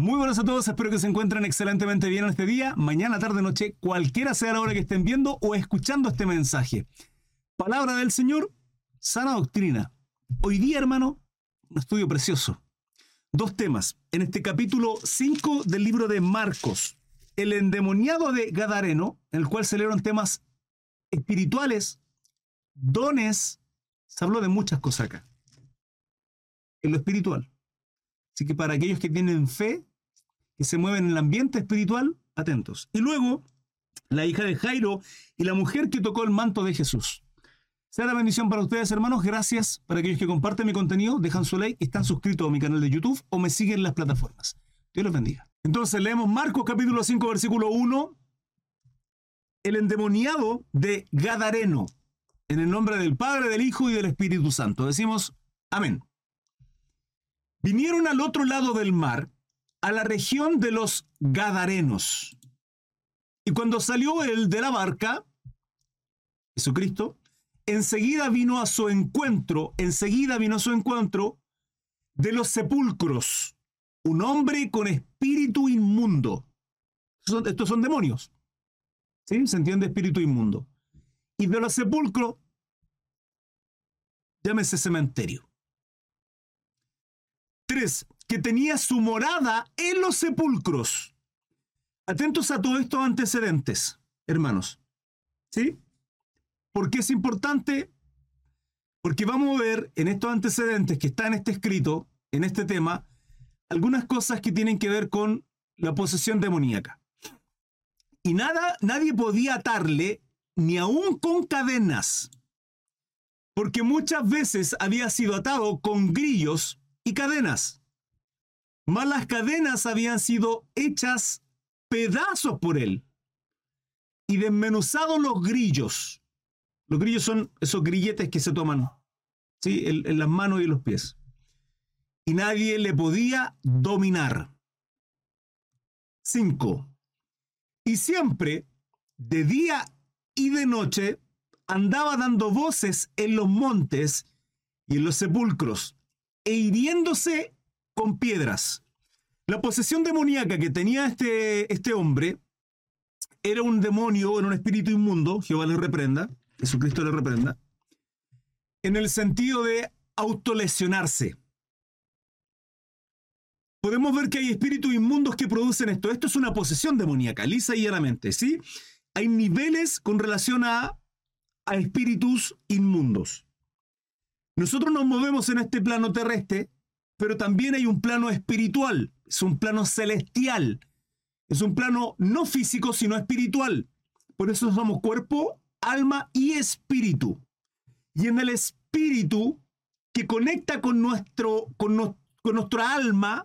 Muy buenas a todos, espero que se encuentren excelentemente bien en este día, mañana, tarde, noche, cualquiera sea la hora que estén viendo o escuchando este mensaje. Palabra del Señor, sana doctrina. Hoy día, hermano, un estudio precioso. Dos temas. En este capítulo 5 del libro de Marcos, el endemoniado de Gadareno, en el cual se leyeron temas espirituales, dones, se habló de muchas cosas acá. En lo espiritual. Así que para aquellos que tienen fe, que se mueven en el ambiente espiritual, atentos. Y luego, la hija de Jairo y la mujer que tocó el manto de Jesús. Sea la bendición para ustedes, hermanos. Gracias para aquellos que comparten mi contenido, dejan su like, están suscritos a mi canal de YouTube o me siguen en las plataformas. Dios los bendiga. Entonces leemos Marcos capítulo 5, versículo 1. El endemoniado de Gadareno. En el nombre del Padre, del Hijo y del Espíritu Santo. Decimos, amén. Vinieron al otro lado del mar, a la región de los Gadarenos. Y cuando salió él de la barca, Jesucristo, enseguida vino a su encuentro, enseguida vino a su encuentro de los sepulcros, un hombre con espíritu inmundo. Estos son demonios. ¿Sí? Se entiende espíritu inmundo. Y de los sepulcros, llámese cementerio. Tres, que tenía su morada en los sepulcros. Atentos a todos estos antecedentes, hermanos. ¿Sí? ¿Por qué es importante? Porque vamos a ver en estos antecedentes que está en este escrito, en este tema, algunas cosas que tienen que ver con la posesión demoníaca. Y nada, nadie podía atarle, ni aún con cadenas, porque muchas veces había sido atado con grillos y cadenas. Mas las cadenas habían sido hechas pedazos por él y desmenuzados los grillos. Los grillos son esos grilletes que se toman ¿sí? en, en las manos y los pies. Y nadie le podía dominar. 5. Y siempre, de día y de noche, andaba dando voces en los montes y en los sepulcros e hiriéndose con piedras. La posesión demoníaca que tenía este, este hombre era un demonio, era un espíritu inmundo, Jehová le reprenda, Jesucristo le reprenda, en el sentido de autolesionarse. Podemos ver que hay espíritus inmundos que producen esto. Esto es una posesión demoníaca, lisa y llanamente, ¿sí? Hay niveles con relación a, a espíritus inmundos. Nosotros nos movemos en este plano terrestre, pero también hay un plano espiritual, es un plano celestial, es un plano no físico, sino espiritual. Por eso somos cuerpo, alma y espíritu. Y en el espíritu que conecta con, nuestro, con, con nuestra alma,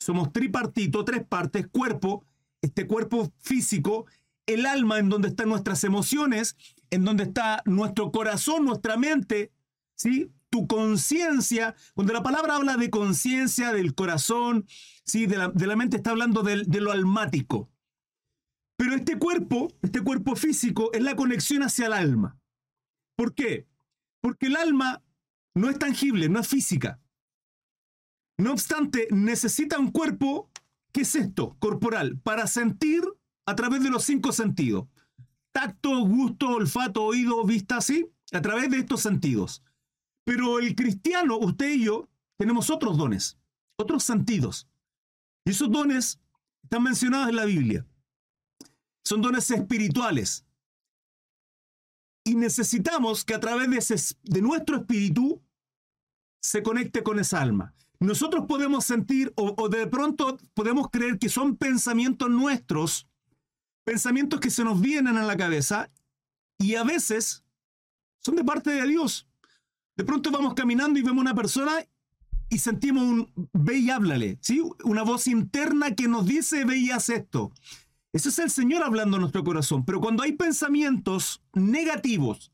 somos tripartito, tres partes, cuerpo, este cuerpo físico, el alma en donde están nuestras emociones, en donde está nuestro corazón, nuestra mente, ¿sí? Tu conciencia, cuando la palabra habla de conciencia, del corazón, ¿sí? De la, mente está hablando de, de lo almático. Pero este cuerpo, este cuerpo físico, es la conexión hacia el alma. ¿Por qué? Porque el alma no es tangible, no es física. No obstante, necesita un cuerpo, ¿qué es esto? Corporal, para sentir a través de los cinco sentidos. Tacto, gusto, olfato, oído, vista, ¿sí? A través de estos sentidos. Pero el cristiano, usted y yo, tenemos otros dones, otros sentidos. Y esos dones están mencionados en la Biblia. Son dones espirituales. Y necesitamos que a través de, de nuestro espíritu se conecte con esa alma. Nosotros podemos sentir o de pronto podemos creer que son pensamientos nuestros, pensamientos que se nos vienen a la cabeza y a veces son de parte de Dios. De pronto vamos caminando y vemos una persona y sentimos un ve y háblale, ¿sí? Una voz interna que nos dice ve y haz esto. Ese es el Señor hablando en nuestro corazón. Pero cuando hay pensamientos negativos,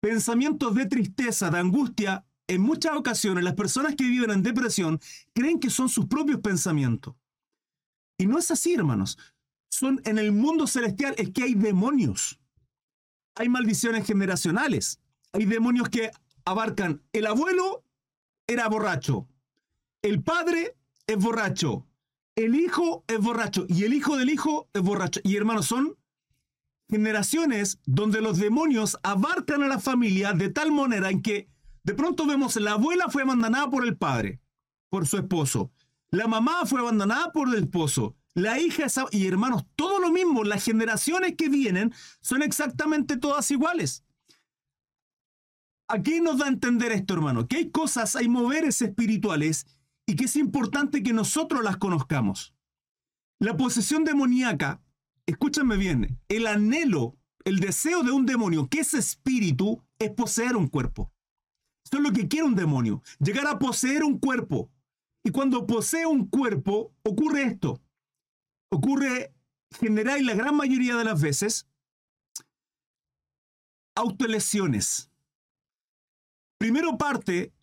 pensamientos de tristeza, de angustia, en muchas ocasiones las personas que viven en depresión creen que son sus propios pensamientos. Y no es así, hermanos. Son en el mundo celestial es que hay demonios. Hay maldiciones generacionales. Hay demonios que abarcan el abuelo era borracho, el padre es borracho, el hijo es borracho y el hijo del hijo es borracho. Y hermanos, son generaciones donde los demonios abarcan a la familia de tal manera en que de pronto vemos la abuela fue abandonada por el padre, por su esposo. La mamá fue abandonada por el esposo. La hija. Y hermanos, todo lo mismo. Las generaciones que vienen son exactamente todas iguales. Aquí nos da a entender esto, hermano, que hay cosas, hay moveres espirituales y que es importante que nosotros las conozcamos. La posesión demoníaca, escúchame bien, el anhelo, el deseo de un demonio, que es espíritu, es poseer un cuerpo. Esto es lo que quiere un demonio, llegar a poseer un cuerpo. Y cuando posee un cuerpo, ocurre esto. Ocurre general y la gran mayoría de las veces autolesiones. Primero parte,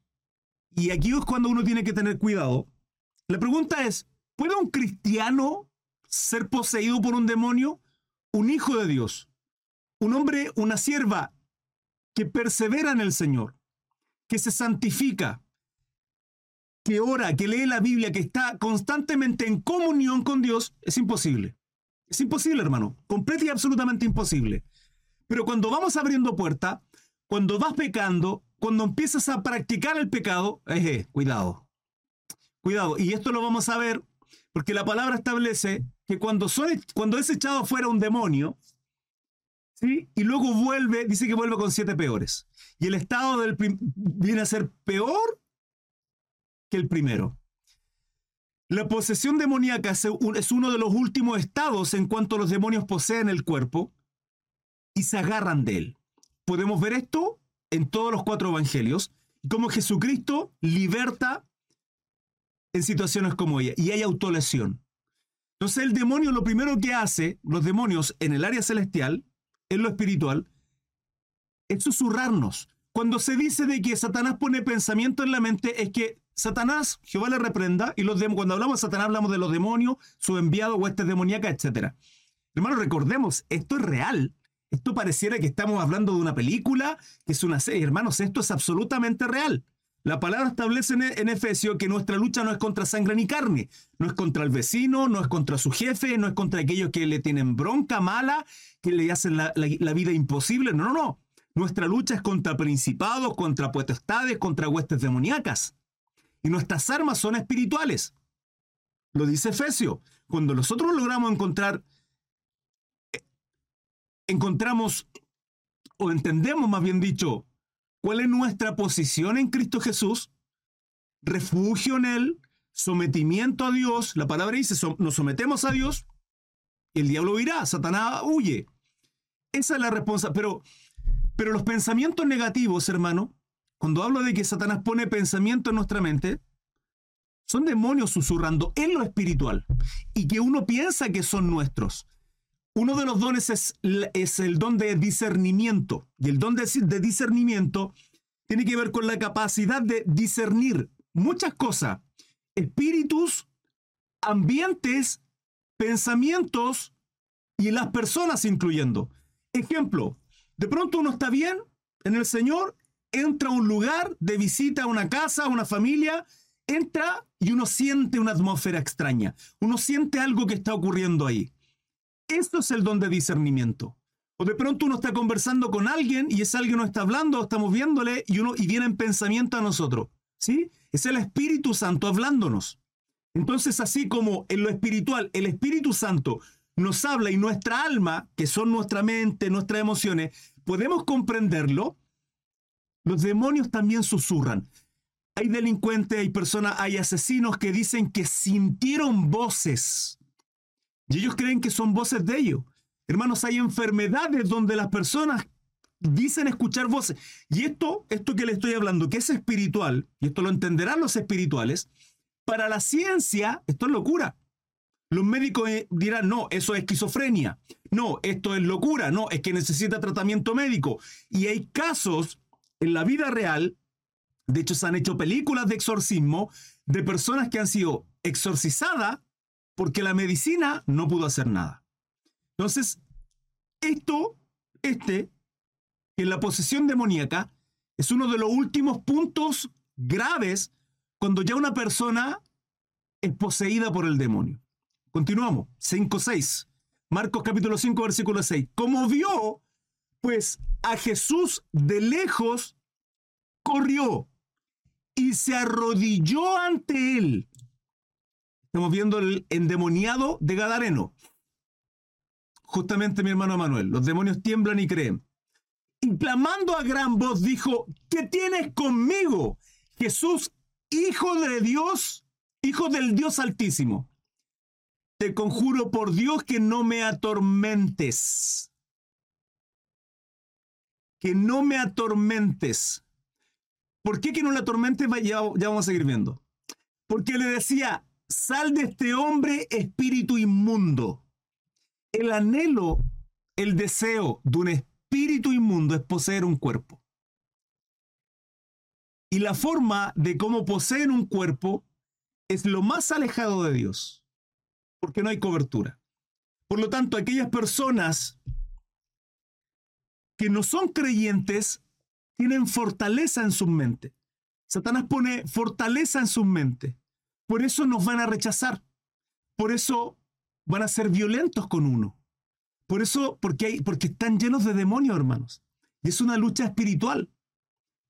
y aquí es cuando uno tiene que tener cuidado, la pregunta es, ¿puede un cristiano ser poseído por un demonio? Un hijo de Dios, un hombre, una sierva que persevera en el Señor, que se santifica, que ora, que lee la Biblia, que está constantemente en comunión con Dios, es imposible. Es imposible, hermano. Completa y absolutamente imposible. Pero cuando vamos abriendo puerta, cuando vas pecando, cuando empiezas a practicar el pecado, eh, cuidado. Cuidado. Y esto lo vamos a ver porque la palabra establece que cuando, son, cuando es echado fuera un demonio, ¿sí? y luego vuelve, dice que vuelve con siete peores. Y el estado del viene a ser peor que el primero. La posesión demoníaca es uno de los últimos estados en cuanto los demonios poseen el cuerpo y se agarran de él. Podemos ver esto en todos los cuatro evangelios, como Jesucristo liberta en situaciones como ella, y hay autolesión. Entonces el demonio lo primero que hace, los demonios en el área celestial, en lo espiritual, es susurrarnos. Cuando se dice de que Satanás pone pensamiento en la mente, es que Satanás, Jehová le reprenda, y los cuando hablamos de Satanás hablamos de los demonios, su enviado, huestes demoníacas, etc. Hermanos, recordemos, esto es real. Esto pareciera que estamos hablando de una película, que es una serie. Hermanos, esto es absolutamente real. La palabra establece en, Efesio que nuestra lucha no es contra sangre ni carne, no es contra el vecino, no es contra su jefe, no es contra aquellos que le tienen bronca mala, que le hacen la, vida imposible. No, no, no. Nuestra lucha es contra principados, contra potestades, contra huestes demoníacas. Y nuestras armas son espirituales. Lo dice Efesio. Cuando nosotros logramos encontrar encontramos o entendemos, más bien dicho, cuál es nuestra posición en Cristo Jesús, refugio en Él, sometimiento a Dios, la palabra dice, nos sometemos a Dios, y el diablo irá, Satanás huye. Esa es la responsabilidad. Pero, pero los pensamientos negativos, hermano, cuando hablo de que Satanás pone pensamiento en nuestra mente, son demonios susurrando en lo espiritual y que uno piensa que son nuestros. Uno de los dones es, el don de discernimiento. Y el don de, de discernimiento tiene que ver con la capacidad de discernir muchas cosas. Espíritus, ambientes, pensamientos y las personas incluyendo. Ejemplo, de pronto uno está bien en el Señor, entra a un lugar de visita a una casa, a una familia, entra y uno siente una atmósfera extraña. Uno siente algo que está ocurriendo ahí. Esto es el don de discernimiento. O de pronto uno está conversando con alguien y ese alguien no está hablando, estamos viéndole y, uno, y viene en pensamiento a nosotros. ¿Sí? Es el Espíritu Santo hablándonos. Entonces, así como en lo espiritual el Espíritu Santo nos habla y nuestra alma, que son nuestra mente, nuestras emociones, podemos comprenderlo, los demonios también susurran. Hay delincuentes, hay personas, hay asesinos que dicen que sintieron voces y ellos creen que son voces de ellos. Hermanos, hay enfermedades donde las personas dicen escuchar voces. Y esto, esto que le estoy hablando, que es espiritual, y esto lo entenderán los espirituales, para la ciencia esto es locura. Los médicos eh, dirán, no, eso es esquizofrenia. No, esto es locura. No, es que necesita tratamiento médico. Y hay casos en la vida real, de hecho se han hecho películas de exorcismo, de personas que han sido exorcizadas porque la medicina no pudo hacer nada. Entonces, esto, este, en la posesión demoníaca, es uno de los últimos puntos graves cuando ya una persona es poseída por el demonio. Continuamos. 5, 6. Marcos capítulo 5, versículo 6. Como vio, pues, a Jesús de lejos, corrió y se arrodilló ante él. Estamos viendo el endemoniado de Gadareno. Justamente mi hermano Manuel, los demonios tiemblan y creen. Y clamando a gran voz dijo, ¿qué tienes conmigo? Jesús, hijo de Dios, hijo del Dios altísimo. Te conjuro por Dios que no me atormentes. Que no me atormentes. ¿Por qué que no le atormentes? Ya vamos a seguir viendo. Porque le decía, sal de este hombre espíritu inmundo. El anhelo, el deseo de un espíritu inmundo es poseer un cuerpo. Y la forma de cómo poseen un cuerpo es lo más alejado de Dios, porque no hay cobertura. Por lo tanto, aquellas personas que no son creyentes tienen fortaleza en su mente. Satanás pone fortaleza en su mente. Por eso nos van a rechazar. Por eso van a ser violentos con uno. Por eso, porque, porque están llenos de demonios, hermanos. Y es una lucha espiritual.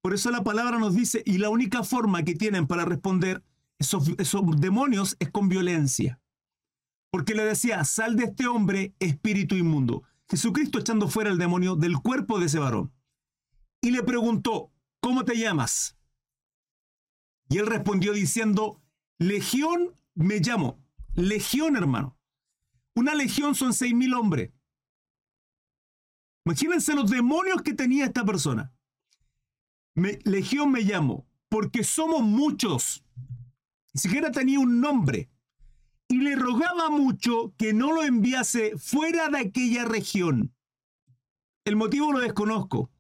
Por eso la palabra nos dice, y la única forma que tienen para responder esos, esos demonios es con violencia. Porque le decía, sal de este hombre, espíritu inmundo. Jesucristo echando fuera el demonio del cuerpo de ese varón. Y le preguntó, ¿cómo te llamas? Y él respondió diciendo, Legión me llamo. Legión, hermano. Una legión son seis mil hombres. Imagínense los demonios que tenía esta persona. legión me llamo, porque somos muchos. Ni siquiera tenía un nombre. Y le rogaba mucho que no lo enviase fuera de aquella región. El motivo lo desconozco,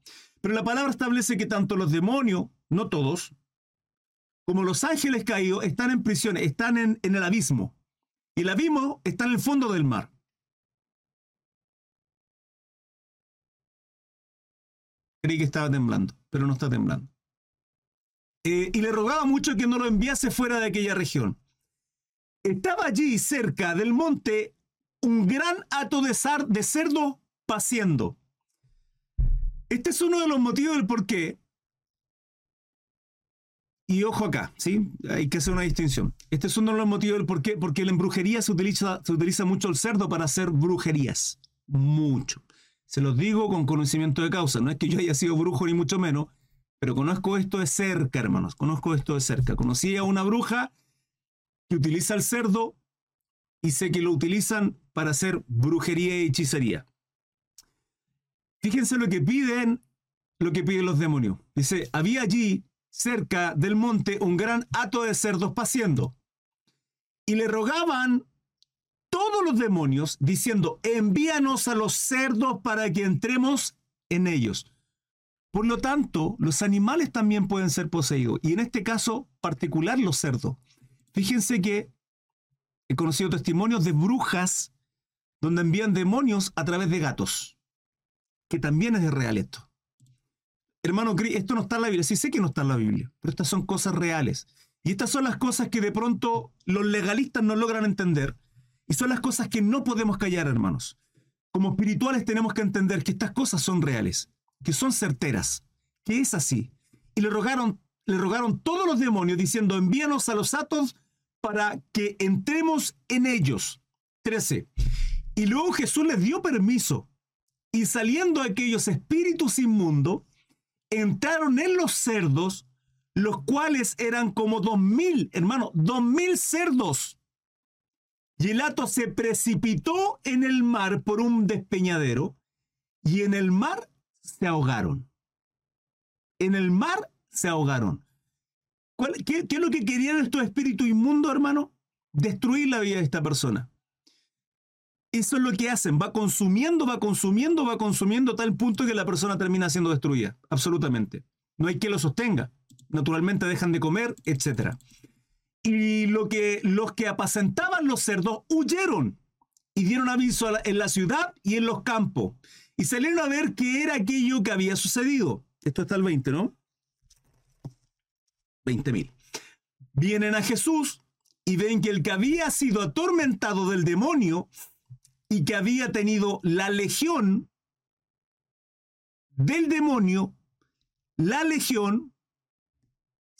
pero la palabra establece que tanto los demonios, no todos, como los ángeles caídos están en prisión, están en, el abismo. Y el abismo está en el fondo del mar. Creí que estaba temblando, pero no está temblando. Eh, y le rogaba mucho que no lo enviase fuera de aquella región. Estaba allí cerca del monte un gran hato de, de cerdo paciendo. Este es uno de los motivos del por qué y ojo acá, ¿sí? Hay que hacer una distinción. Este es uno de los motivos del por qué. Porque en brujería se utiliza, se utiliza mucho el cerdo para hacer brujerías. Mucho. Se los digo con conocimiento de causa. No es que yo haya sido brujo ni mucho menos, pero conozco esto de cerca, hermanos. Conozco esto de cerca. Conocí a una bruja que utiliza el cerdo y sé que lo utilizan para hacer brujería y hechicería. Fíjense lo que piden, lo que piden los demonios. Dice, había allí cerca del monte un gran hato de cerdos paciendo. Y le rogaban todos los demonios diciendo, envíanos a los cerdos para que entremos en ellos. Por lo tanto, los animales también pueden ser poseídos, y en este caso particular los cerdos. Fíjense que he conocido testimonios de brujas donde envían demonios a través de gatos, que también es real esto. Hermano, esto no está en la Biblia. Sí sé que no está en la Biblia, pero estas son cosas reales. Y estas son las cosas que de pronto los legalistas no logran entender. Y son las cosas que no podemos callar, hermanos. Como espirituales tenemos que entender que estas cosas son reales, que son certeras, que es así. Y le rogaron, le rogaron todos los demonios diciendo, envíanos a los atos para que entremos en ellos. 13. Y luego Jesús les dio permiso. Y saliendo aquellos espíritus inmundos, entraron en los cerdos, los cuales eran como dos mil, hermano, dos mil cerdos. Y el hato se precipitó en el mar por un despeñadero, y en el mar se ahogaron. En el mar se ahogaron. qué, qué, es lo que querían estos espíritus inmundos, hermano? Destruir la vida de esta persona. Eso es lo que hacen, va consumiendo, va consumiendo, va consumiendo a tal punto que la persona termina siendo destruida, absolutamente. No hay quien lo sostenga. Naturalmente dejan de comer, etc. Y lo que, los que apacentaban los cerdos huyeron y dieron aviso en la ciudad y en los campos. Y salieron a ver qué era aquello que había sucedido. Esto está el 20, ¿no? 20.000. Vienen a Jesús y ven que el que había sido atormentado del demonio y que había tenido la legión del demonio, la legión,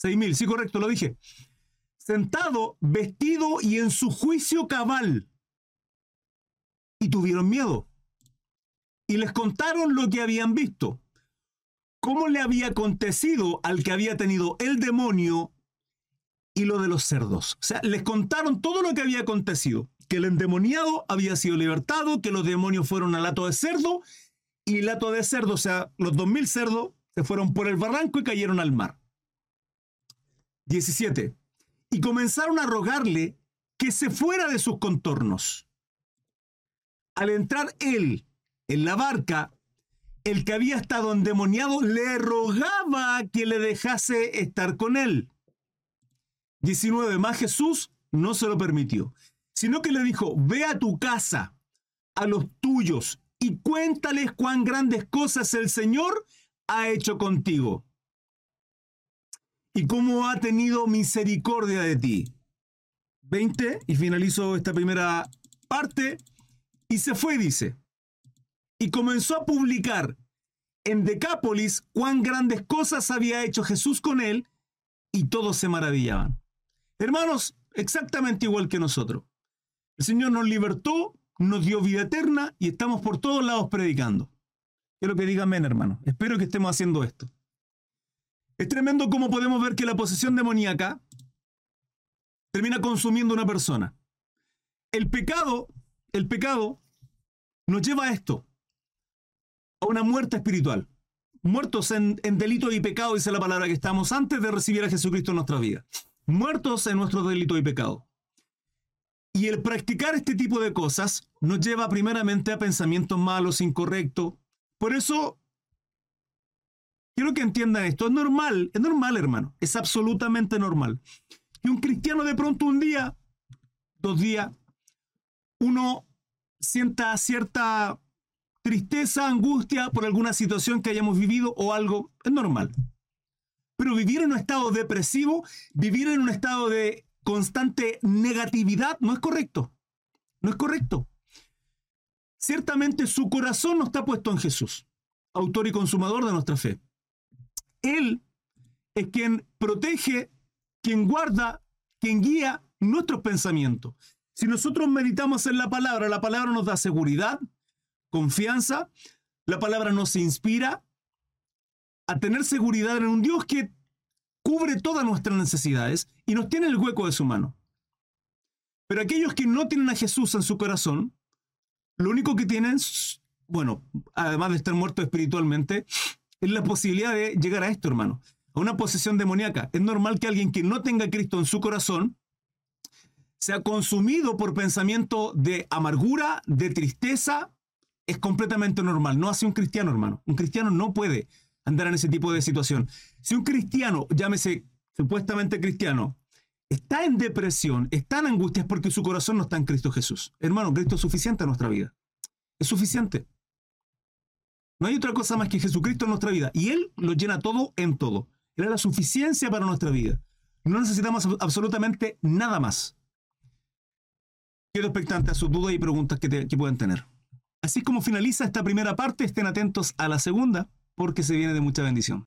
6.000, sí correcto, lo dije, sentado, vestido y en su juicio cabal. Y tuvieron miedo. Y les contaron lo que habían visto. Cómo le había acontecido al que había tenido el demonio y lo de los cerdos. O sea, les contaron todo lo que había acontecido. Que el endemoniado había sido libertado, que los demonios fueron al lato de cerdo y el hato de cerdo, o sea, los dos mil cerdos se fueron por el barranco y cayeron al mar. 17. Y comenzaron a rogarle que se fuera de sus contornos. Al entrar él en la barca, el que había estado endemoniado le rogaba que le dejase estar con él. 19. Más Jesús no se lo permitió, sino que le dijo, ve a tu casa, a los tuyos, y cuéntales cuán grandes cosas el Señor ha hecho contigo y cómo ha tenido misericordia de ti. 20, y finalizo esta primera parte, y se fue, dice, y comenzó a publicar en Decápolis cuán grandes cosas había hecho Jesús con él, y todos se maravillaban. Hermanos, exactamente igual que nosotros. El Señor nos libertó, nos dio vida eterna y estamos por todos lados predicando. Quiero que digan amén, hermano. Espero que estemos haciendo esto. Es tremendo cómo podemos ver que la posesión demoníaca termina consumiendo a una persona. El pecado, el pecado nos lleva a esto, a una muerte espiritual. Muertos en, en delito y pecado, dice la palabra que estamos antes de recibir a Jesucristo en nuestra vida muertos en nuestro delito y pecado. Y el practicar este tipo de cosas nos lleva primeramente a pensamientos malos, incorrectos. Por eso, quiero que entiendan esto. Es normal, es normal, hermano. Es absolutamente normal. Que un cristiano de pronto un día, dos días, uno sienta cierta tristeza, angustia por alguna situación que hayamos vivido o algo. Es normal. Pero vivir en un estado depresivo, vivir en un estado de constante negatividad, no es correcto. No es correcto. Ciertamente su corazón no está puesto en Jesús, autor y consumador de nuestra fe. Él es quien protege, quien guarda, quien guía nuestros pensamientos. Si nosotros meditamos en la palabra, la palabra nos da seguridad, confianza, la palabra nos inspira, a tener seguridad en un Dios que cubre todas nuestras necesidades y nos tiene el hueco de su mano. Pero aquellos que no tienen a Jesús en su corazón, lo único que tienen, bueno, además de estar muertos espiritualmente, es la posibilidad de llegar a esto, hermano, a una posesión demoníaca. Es normal que alguien que no tenga a Cristo en su corazón sea consumido por pensamiento de amargura, de tristeza. Es completamente normal. No hace un cristiano, hermano. Un cristiano no puede andar en ese tipo de situación. Si un cristiano, llámese supuestamente cristiano, está en depresión, está en angustia, es porque su corazón no está en Cristo Jesús. Hermano, Cristo es suficiente en nuestra vida. Es suficiente. No hay otra cosa más que Jesucristo en nuestra vida. Y Él lo llena todo en todo. Él es la suficiencia para nuestra vida. No necesitamos absolutamente nada más. Quedo expectante a sus dudas y preguntas que, que puedan tener. Así como finaliza esta primera parte, estén atentos a la segunda porque se viene de mucha bendición.